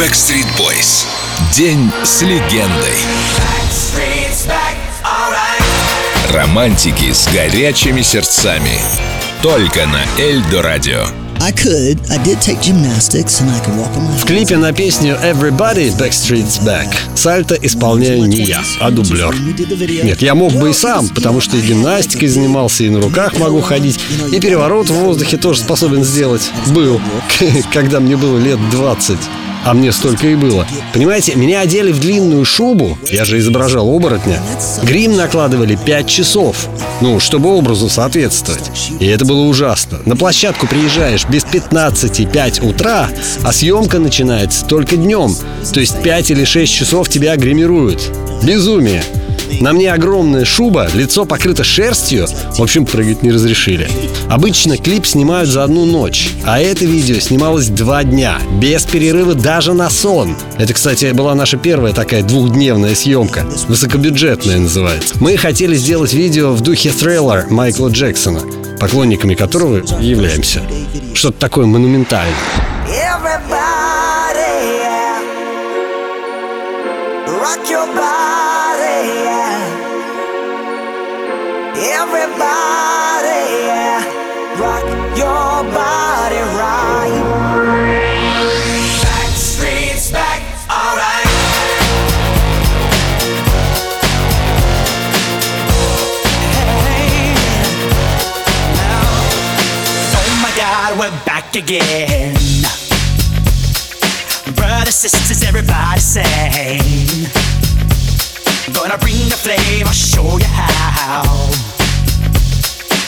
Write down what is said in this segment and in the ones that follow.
Backstreet Boys. День с легендой. Романтики с горячими сердцами. Только на Эльдо Радио. В клипе на песню Everybody Backstreet's Back сальто исполняю не я, а дублер. Нет, я мог бы и сам, потому что и гимнастикой занимался, и на руках могу ходить, и переворот в воздухе тоже способен сделать. Был, когда мне было лет 20 а мне столько и было. Понимаете, меня одели в длинную шубу, я же изображал оборотня. Грим накладывали 5 часов, ну, чтобы образу соответствовать. И это было ужасно. На площадку приезжаешь без 15-5 утра, а съемка начинается только днем. То есть 5 или 6 часов тебя гримируют. Безумие. На мне огромная шуба, лицо покрыто шерстью. В общем, прыгать не разрешили. Обычно клип снимают за одну ночь, а это видео снималось два дня, без перерыва даже на сон. Это, кстати, была наша первая такая двухдневная съемка. Высокобюджетная называется. Мы хотели сделать видео в духе триллер Майкла Джексона, поклонниками которого являемся. Что-то такое монументальное. rock your body, Everybody. Rock your body right. Backstreet's back, alright. Hey. Oh my God, we're back again brothers, sisters, everybody sing. Gonna bring the flame, I'll show you how.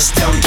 just tell me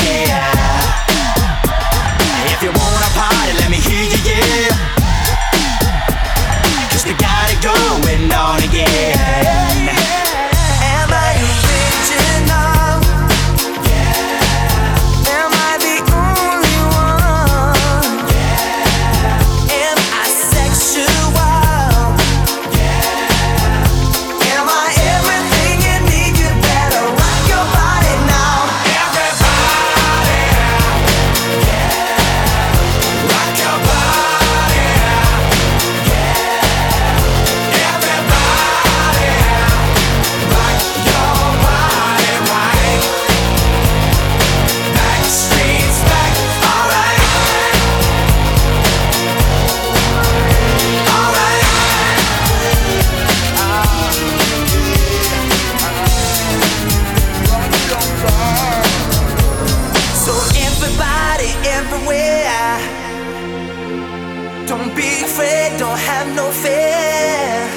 no fear.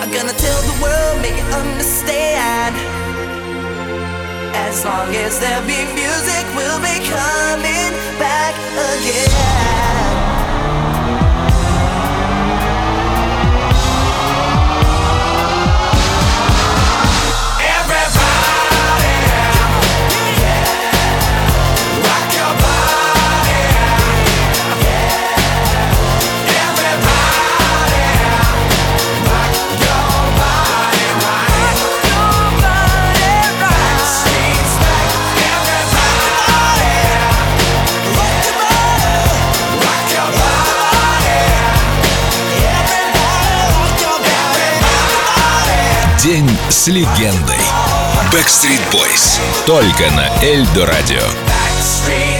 I'm gonna tell the world, make it understand. As long as there be music, we'll be coming back again. День с легендой. Backstreet Boys. Только на Эльдо Радио. Backstreet's back.